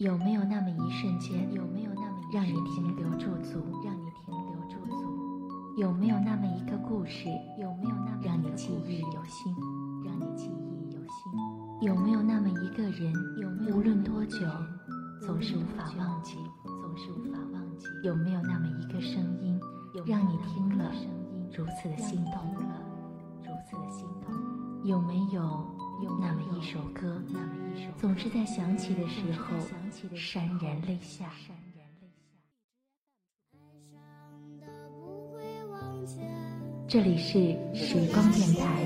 有没有那么一瞬间，有没有那么让你停留驻足，让你停留驻足？有没有那么一个故事，有没有那么让你记忆犹新，让你记忆犹新？有没有那么一个人，有没有无论多久，总是无法忘记，总是无法忘记？有没有那么一个声音，让你听了如此的心动了，如此的心动？有没有？有那么一首歌，总是在想起的时候潸然泪下。这里是时光电台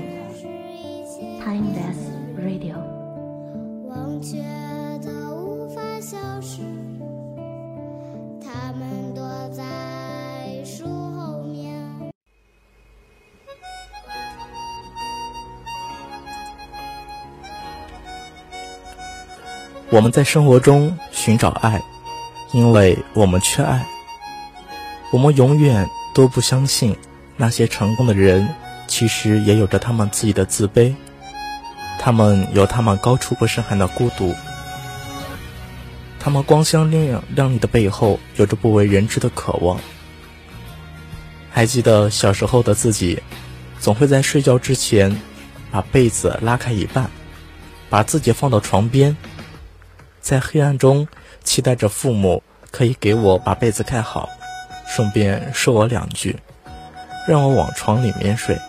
，Timeless Radio。我们在生活中寻找爱，因为我们缺爱。我们永远都不相信那些成功的人，其实也有着他们自己的自卑，他们有他们高处不胜寒的孤独，他们光鲜亮亮丽的背后有着不为人知的渴望。还记得小时候的自己，总会在睡觉之前把被子拉开一半，把自己放到床边。在黑暗中，期待着父母可以给我把被子盖好，顺便说我两句，让我往床里面睡。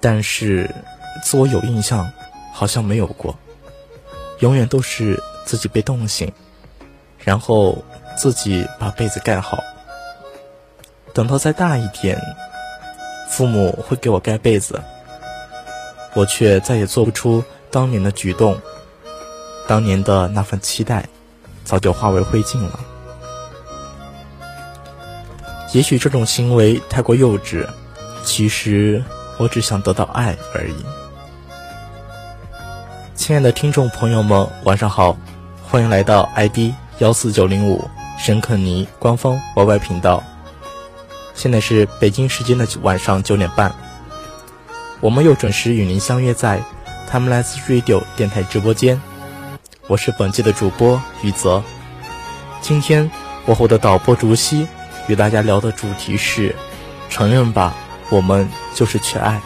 但是，自我有印象，好像没有过，永远都是自己被冻醒，然后自己把被子盖好。等到再大一点，父母会给我盖被子，我却再也做不出当年的举动。当年的那份期待，早就化为灰烬了。也许这种行为太过幼稚，其实我只想得到爱而已。亲爱的听众朋友们，晚上好，欢迎来到 ID 幺四九零五申克尼官方 YY 频道。现在是北京时间的晚上九点半，我们又准时与您相约在 Timeless Radio 电台直播间。我是本季的主播雨泽，今天我和我的导播竹溪与大家聊的主题是：承认吧，我们就是缺爱。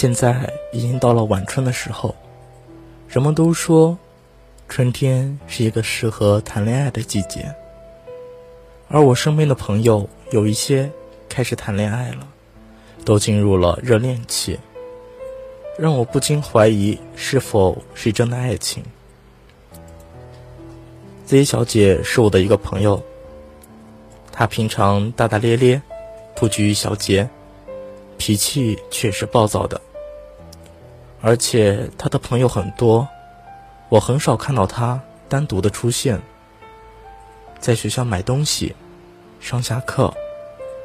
现在已经到了晚春的时候，人们都说，春天是一个适合谈恋爱的季节。而我身边的朋友有一些开始谈恋爱了，都进入了热恋期，让我不禁怀疑是否是真的爱情。Z 小姐是我的一个朋友，她平常大大咧咧，不拘小节，脾气却是暴躁的。而且他的朋友很多，我很少看到他单独的出现。在学校买东西，上下课，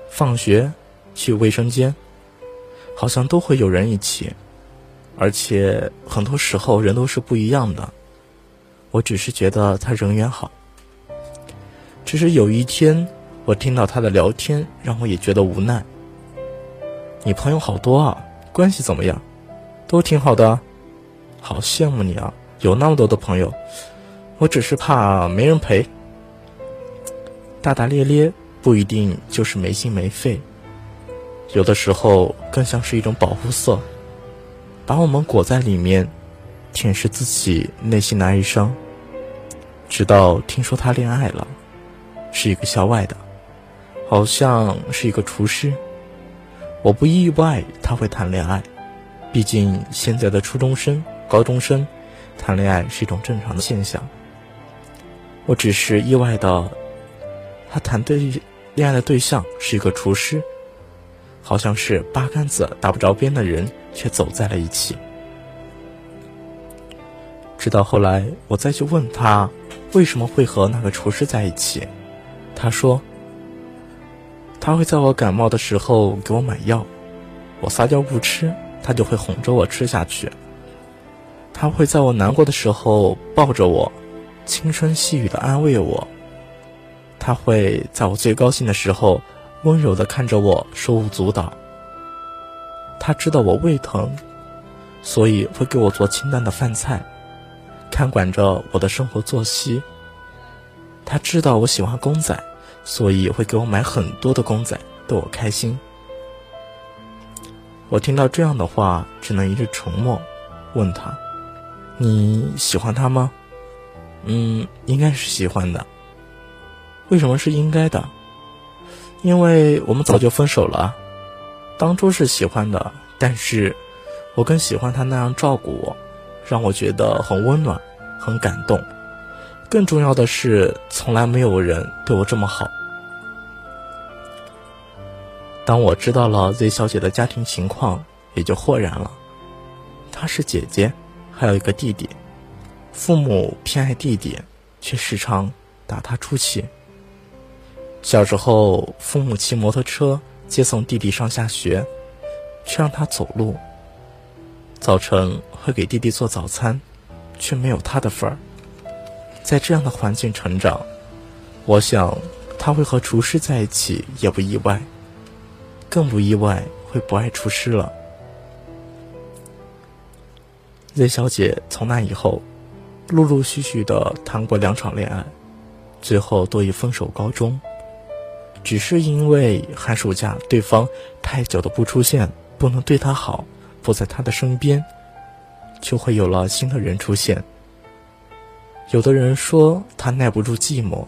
放学，去卫生间，好像都会有人一起。而且很多时候人都是不一样的。我只是觉得他人缘好。只是有一天，我听到他的聊天，让我也觉得无奈。你朋友好多啊，关系怎么样？都挺好的，好羡慕你啊！有那么多的朋友，我只是怕没人陪。大大咧咧不一定就是没心没肺，有的时候更像是一种保护色，把我们裹在里面，舔舐自己内心的哀伤。直到听说他恋爱了，是一个校外的，好像是一个厨师。我不意外他会谈恋爱。毕竟现在的初中生、高中生谈恋爱是一种正常的现象。我只是意外的，他谈对恋爱的对象是一个厨师，好像是八竿子打不着边的人却走在了一起。直到后来，我再去问他为什么会和那个厨师在一起，他说他会在我感冒的时候给我买药，我撒娇不吃，他就会哄着我吃下去。他会在我难过的时候抱着我，轻声细语的安慰我。他会在我最高兴的时候温柔的看着我，手舞足蹈。他知道我胃疼，所以会给我做清淡的饭菜。看管着我的生活作息，他知道我喜欢公仔，所以会给我买很多的公仔逗我开心。我听到这样的话，只能一直沉默，问他：“你喜欢他吗？”“嗯，应该是喜欢的。”“为什么是应该的？”“因为我们早就分手了。当初是喜欢的，但是我更喜欢他那样照顾我。”让我觉得很温暖，很感动。更重要的是，从来没有人对我这么好。当我知道了 Z 小姐的家庭情况，也就豁然了。她是姐姐，还有一个弟弟。父母偏爱弟弟，却时常打他出气。小时候，父母骑摩托车接送弟弟上下学，却让他走路。早晨会给弟弟做早餐，却没有他的份儿。在这样的环境成长，我想他会和厨师在一起也不意外，更不意外会不爱厨师了。Z 小姐从那以后，陆陆续续的谈过两场恋爱，最后都以分手告终。只是因为寒暑假对方太久的不出现，不能对她好。不在他的身边，就会有了新的人出现。有的人说他耐不住寂寞，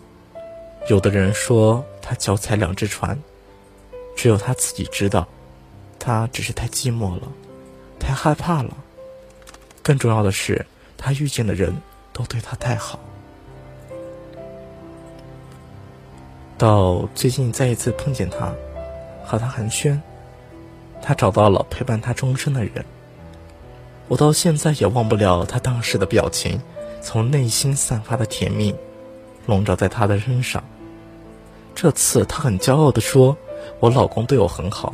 有的人说他脚踩两只船，只有他自己知道，他只是太寂寞了，太害怕了。更重要的是，他遇见的人都对他太好。到最近再一次碰见他，和他寒暄。他找到了陪伴他终身的人，我到现在也忘不了他当时的表情，从内心散发的甜蜜，笼罩在他的身上。这次他很骄傲地说：“我老公对我很好，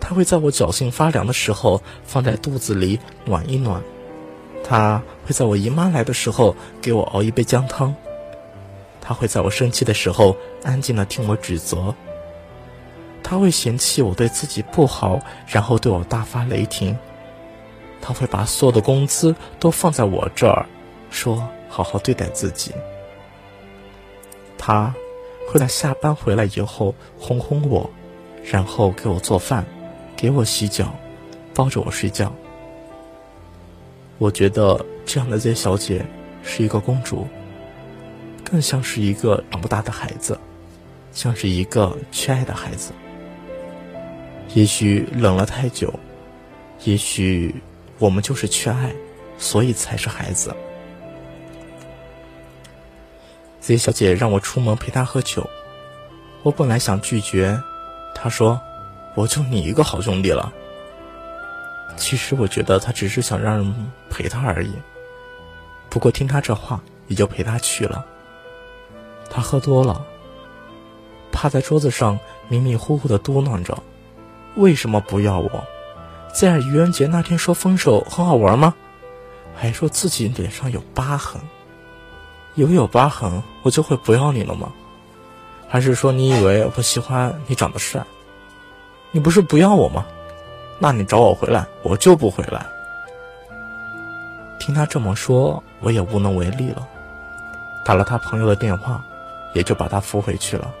他会在我脚心发凉的时候放在肚子里暖一暖，他会在我姨妈来的时候给我熬一杯姜汤，他会在我生气的时候安静地听我指责。”他会嫌弃我对自己不好，然后对我大发雷霆。他会把所有的工资都放在我这儿，说好好对待自己。他会在下班回来以后哄哄我，然后给我做饭，给我洗脚，抱着我睡觉。我觉得这样的 Z 小姐是一个公主，更像是一个长不大的孩子，像是一个缺爱的孩子。也许冷了太久，也许我们就是缺爱，所以才是孩子。Z 小姐让我出门陪她喝酒，我本来想拒绝，她说：“我就你一个好兄弟了。”其实我觉得她只是想让人陪她而已。不过听她这话，也就陪她去了。她喝多了，趴在桌子上迷迷糊糊的嘟囔着。为什么不要我？在愚人节那天说分手很好玩吗？还说自己脸上有疤痕，有有疤痕我就会不要你了吗？还是说你以为我喜欢你长得帅？你不是不要我吗？那你找我回来，我就不回来。听他这么说，我也无能为力了，打了他朋友的电话，也就把他扶回去了。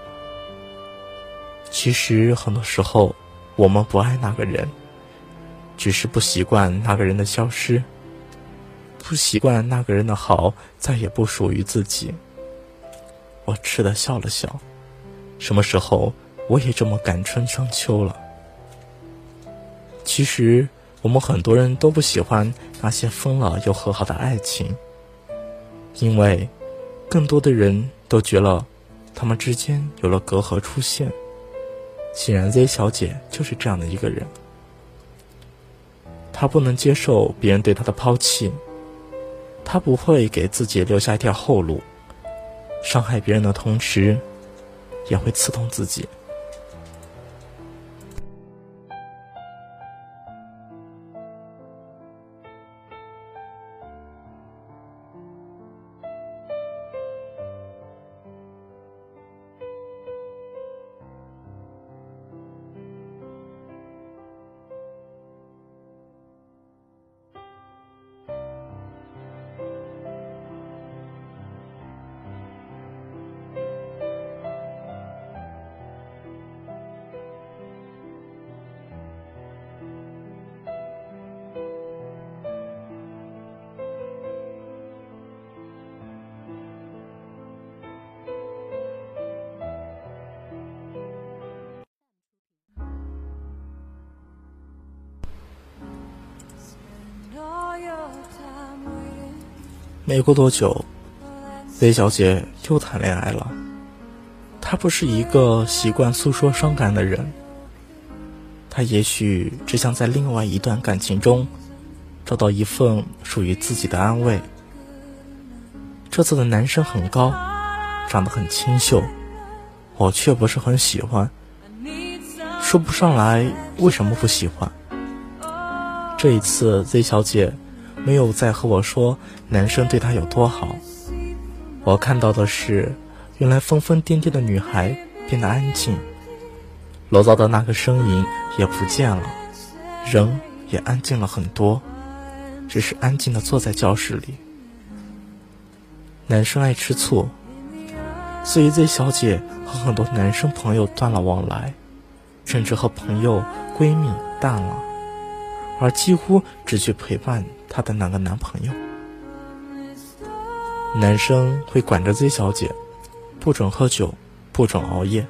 其实很多时候。我们不爱那个人，只是不习惯那个人的消失，不习惯那个人的好再也不属于自己。我痴的笑了笑，什么时候我也这么感春伤秋了？其实我们很多人都不喜欢那些疯了又和好的爱情，因为更多的人都觉得他们之间有了隔阂出现。显然，Z 小姐就是这样的一个人。她不能接受别人对她的抛弃，他不会给自己留下一条后路，伤害别人的同时，也会刺痛自己。没过多久，Z 小姐又谈恋爱了。她不是一个习惯诉说伤感的人，她也许只想在另外一段感情中找到一份属于自己的安慰。这次的男生很高，长得很清秀，我却不是很喜欢，说不上来为什么不喜欢。这一次，Z 小姐。没有再和我说男生对她有多好，我看到的是，原来疯疯癫癫的女孩变得安静，楼道的那个声音也不见了，人也安静了很多，只是安静的坐在教室里。男生爱吃醋，所以 Z 小姐和很多男生朋友断了往来，甚至和朋友闺蜜淡了，而几乎只去陪伴。她的那个男朋友，男生会管着 Z 小姐，不准喝酒，不准熬夜。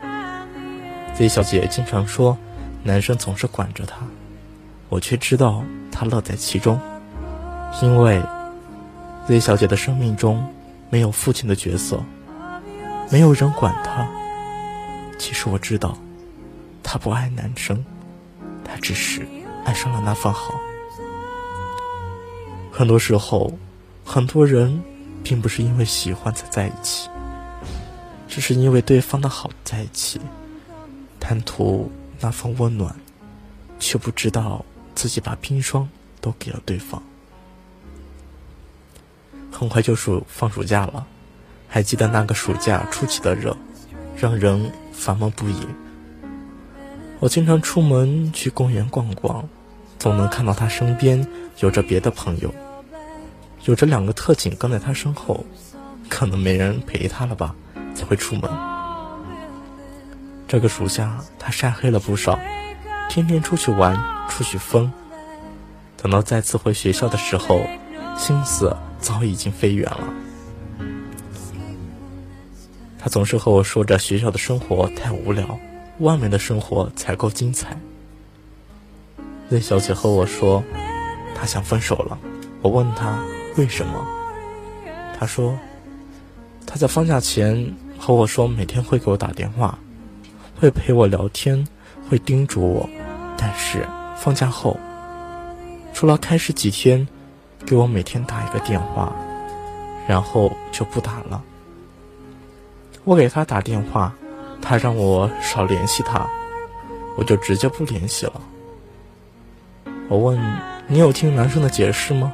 Z 小姐经常说，男生总是管着她，我却知道她乐在其中，因为 Z 小姐的生命中没有父亲的角色，没有人管她。其实我知道，她不爱男生，她只是爱上了那份好。很多时候，很多人并不是因为喜欢才在一起，只是因为对方的好在一起，贪图那份温暖，却不知道自己把冰霜都给了对方。很快就暑放暑假了，还记得那个暑假出奇的热，让人烦闷不已。我经常出门去公园逛逛。总能看到他身边有着别的朋友，有着两个特警跟在他身后，可能没人陪他了吧，才会出门。这个暑假他晒黑了不少，天天出去玩，出去疯。等到再次回学校的时候，心思早已经飞远了。他总是和我说着学校的生活太无聊，外面的生活才够精彩。那小姐和我说，她想分手了。我问她为什么，她说，她在放假前和我说每天会给我打电话，会陪我聊天，会叮嘱我。但是放假后，除了开始几天给我每天打一个电话，然后就不打了。我给她打电话，她让我少联系她，我就直接不联系了。我问你有听男生的解释吗？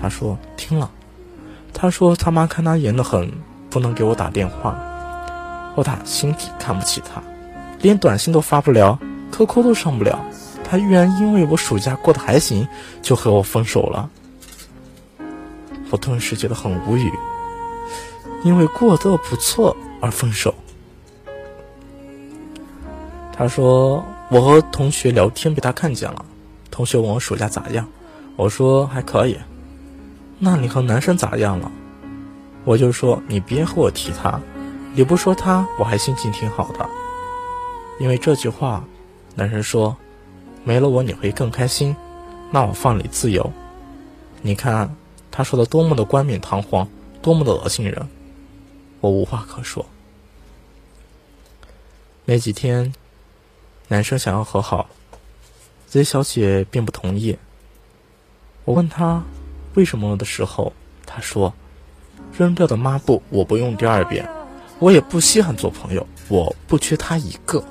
他说听了。他说他妈看他严得很，不能给我打电话。我打心底看不起他，连短信都发不了，QQ 都上不了。他居然因为我暑假过得还行，就和我分手了。我顿时觉得很无语，因为过得不错而分手。他说我和同学聊天被他看见了。同学问我暑假咋样，我说还可以。那你和男生咋样了？我就说你别和我提他，你不说他我还心情挺好的。因为这句话，男生说没了我你会更开心，那我放你自由。你看他说的多么的冠冕堂皇，多么的恶心人，我无话可说。没几天，男生想要和好。杰小姐并不同意。我问她为什么的时候，她说：“扔掉的抹布我不用第二遍，我也不稀罕做朋友，我不缺她一个。”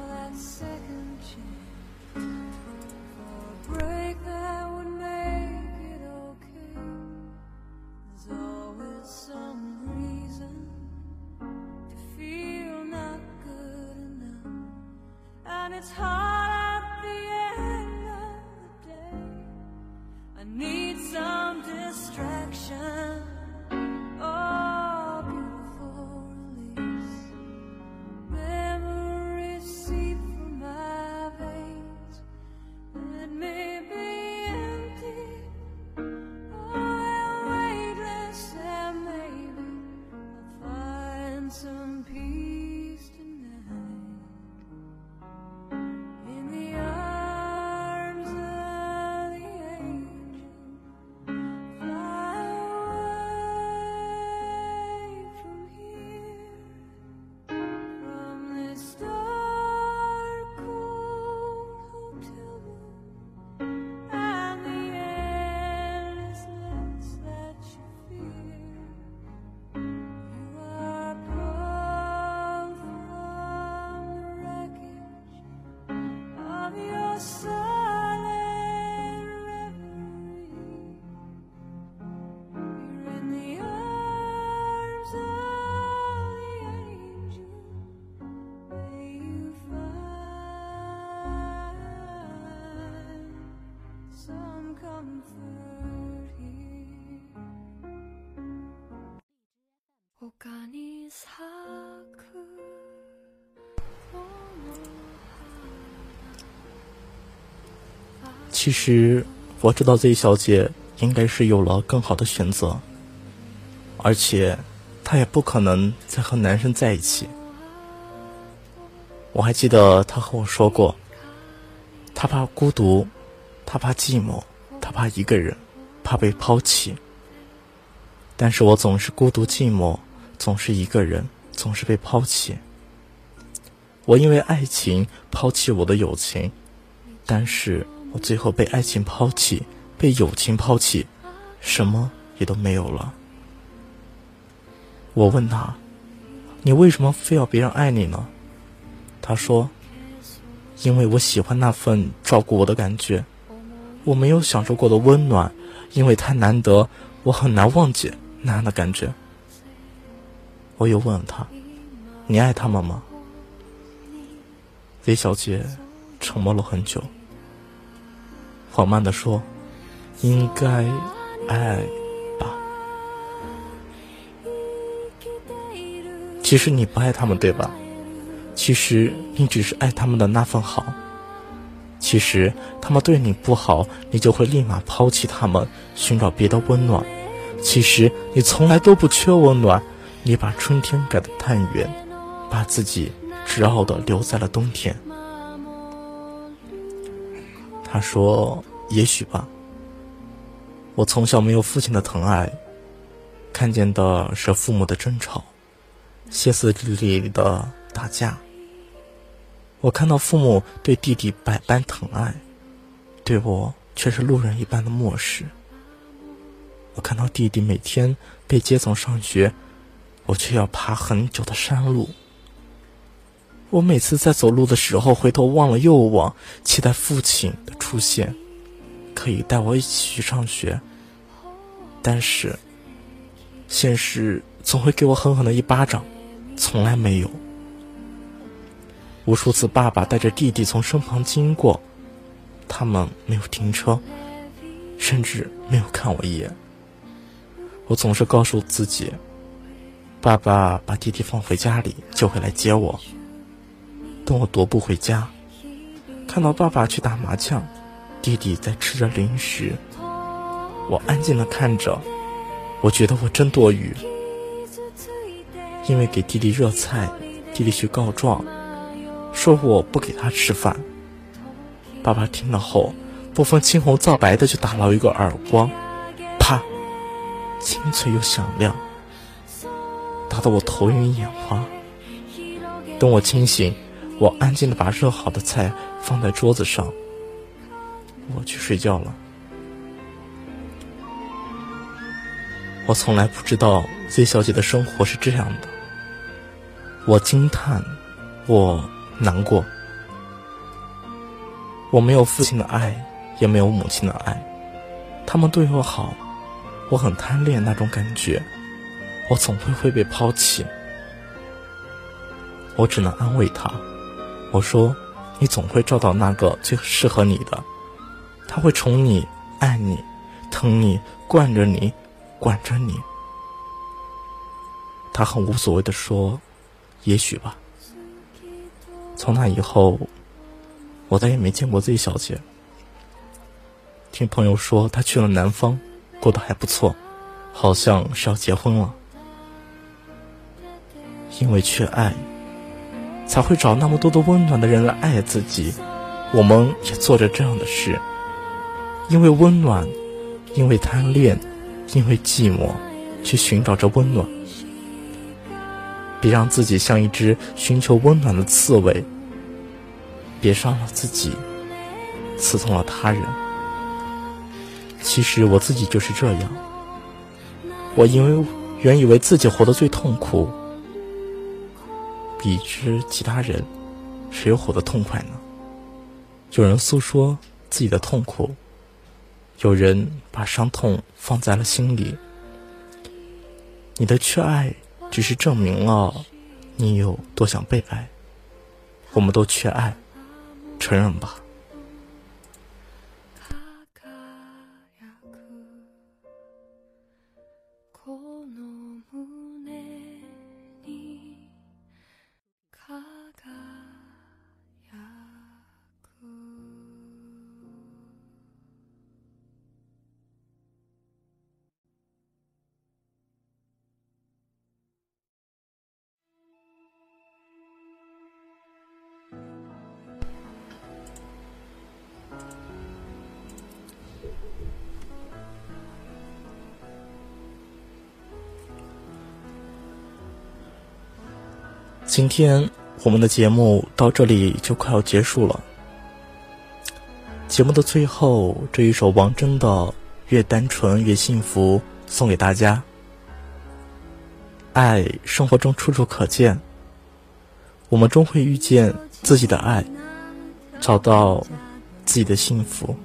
其实我知道 Z 小姐应该是有了更好的选择，而且她也不可能再和男生在一起。我还记得她和我说过，她怕孤独，她怕寂寞，怕一个人，怕被抛弃。但是我总是孤独寂寞，总是一个人，总是被抛弃。我因为爱情抛弃我的友情，但是。我最后被爱情抛弃，被友情抛弃，什么也都没有了。我问他：“你为什么非要别人爱你呢？”他说：“因为我喜欢那份照顾我的感觉，我没有享受过的温暖，因为太难得，我很难忘记那样的感觉。”我又问了他：“你爱他们吗？”李小姐沉默了很久。缓慢的说：“应该爱吧。其实你不爱他们，对吧？其实你只是爱他们的那份好。其实他们对你不好，你就会立马抛弃他们，寻找别的温暖。其实你从来都不缺温暖，你把春天改得太远，把自己执拗的留在了冬天。”他说：“也许吧。我从小没有父亲的疼爱，看见的是父母的争吵，歇斯底里的打架。我看到父母对弟弟百般疼爱，对我却是路人一般的漠视。我看到弟弟每天被接送上学，我却要爬很久的山路。我每次在走路的时候回头望了又望，期待父亲的出现，可以带我一起去上学。但是，现实总会给我狠狠的一巴掌，从来没有。无数次，爸爸带着弟弟从身旁经过，他们没有停车，甚至没有看我一眼。我总是告诉自己，爸爸把弟弟放回家里就会来接我。等我踱步回家，看到爸爸去打麻将，弟弟在吃着零食，我安静的看着，我觉得我真多余。因为给弟弟热菜，弟弟去告状，说我不给他吃饭。爸爸听了后，不分青红皂白的就打了一个耳光，啪，清脆又响亮，打得我头晕眼花。等我清醒。我安静的把热好的菜放在桌子上，我去睡觉了。我从来不知道 Z 小姐的生活是这样的。我惊叹，我难过。我没有父亲的爱，也没有母亲的爱。他们对我好，我很贪恋那种感觉。我总会会被抛弃，我只能安慰他。我说：“你总会找到那个最适合你的，他会宠你、爱你、疼你、惯着你。”管着你，他很无所谓的说：“也许吧。”从那以后，我再也没见过 Z 小姐。听朋友说，她去了南方，过得还不错，好像是要结婚了。因为缺爱，才会找那么多的温暖的人来爱自己。我们也做着这样的事，因为温暖，因为贪恋。因为寂寞，去寻找着温暖。别让自己像一只寻求温暖的刺猬，别伤了自己，刺痛了他人。其实我自己就是这样。我因为原以为自己活得最痛苦，比之其他人，谁又活得痛快呢？有人诉说自己的痛苦。有人把伤痛放在了心里，你的缺爱只是证明了你有多想被爱。我们都缺爱，承认吧。今天我们的节目到这里就快要结束了。节目的最后，这一首王铮的《越单纯越幸福》送给大家。爱生活中处处可见，我们终会遇见自己的爱，找到自己的幸福。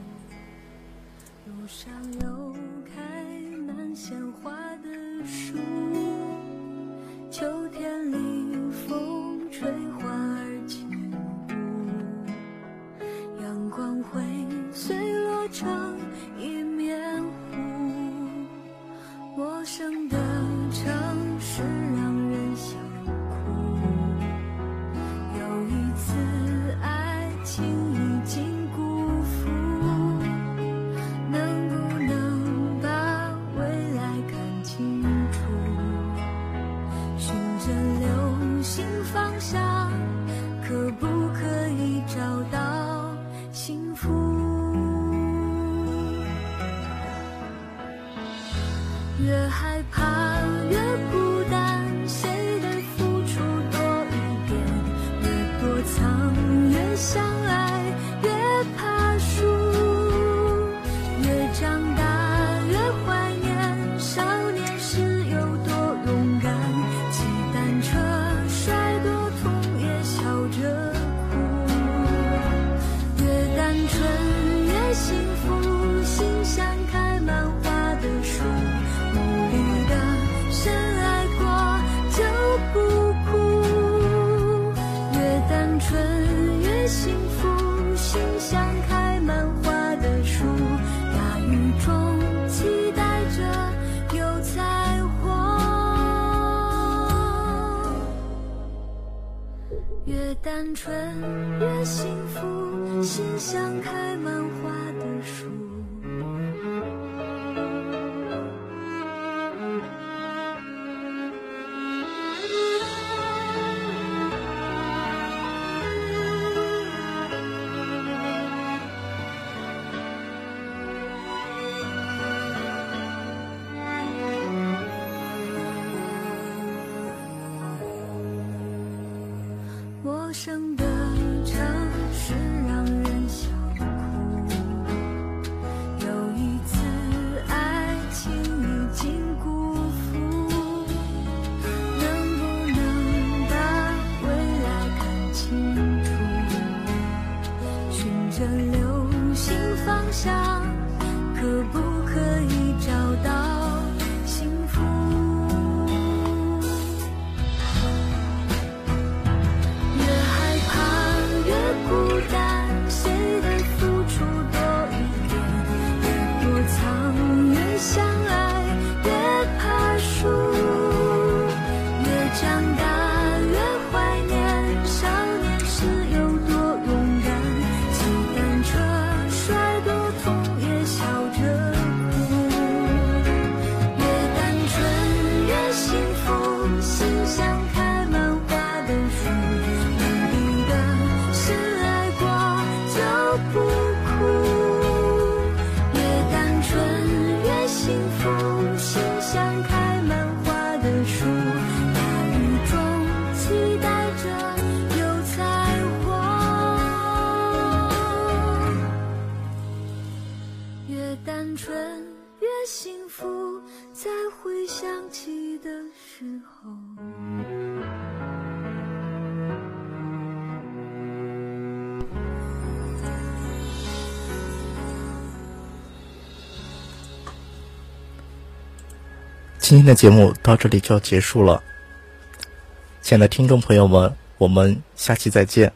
新方向可不可以找到幸福？单纯越幸福，心像开满花的树。今天的节目到这里就要结束了。亲爱的听众朋友们我们下期再见。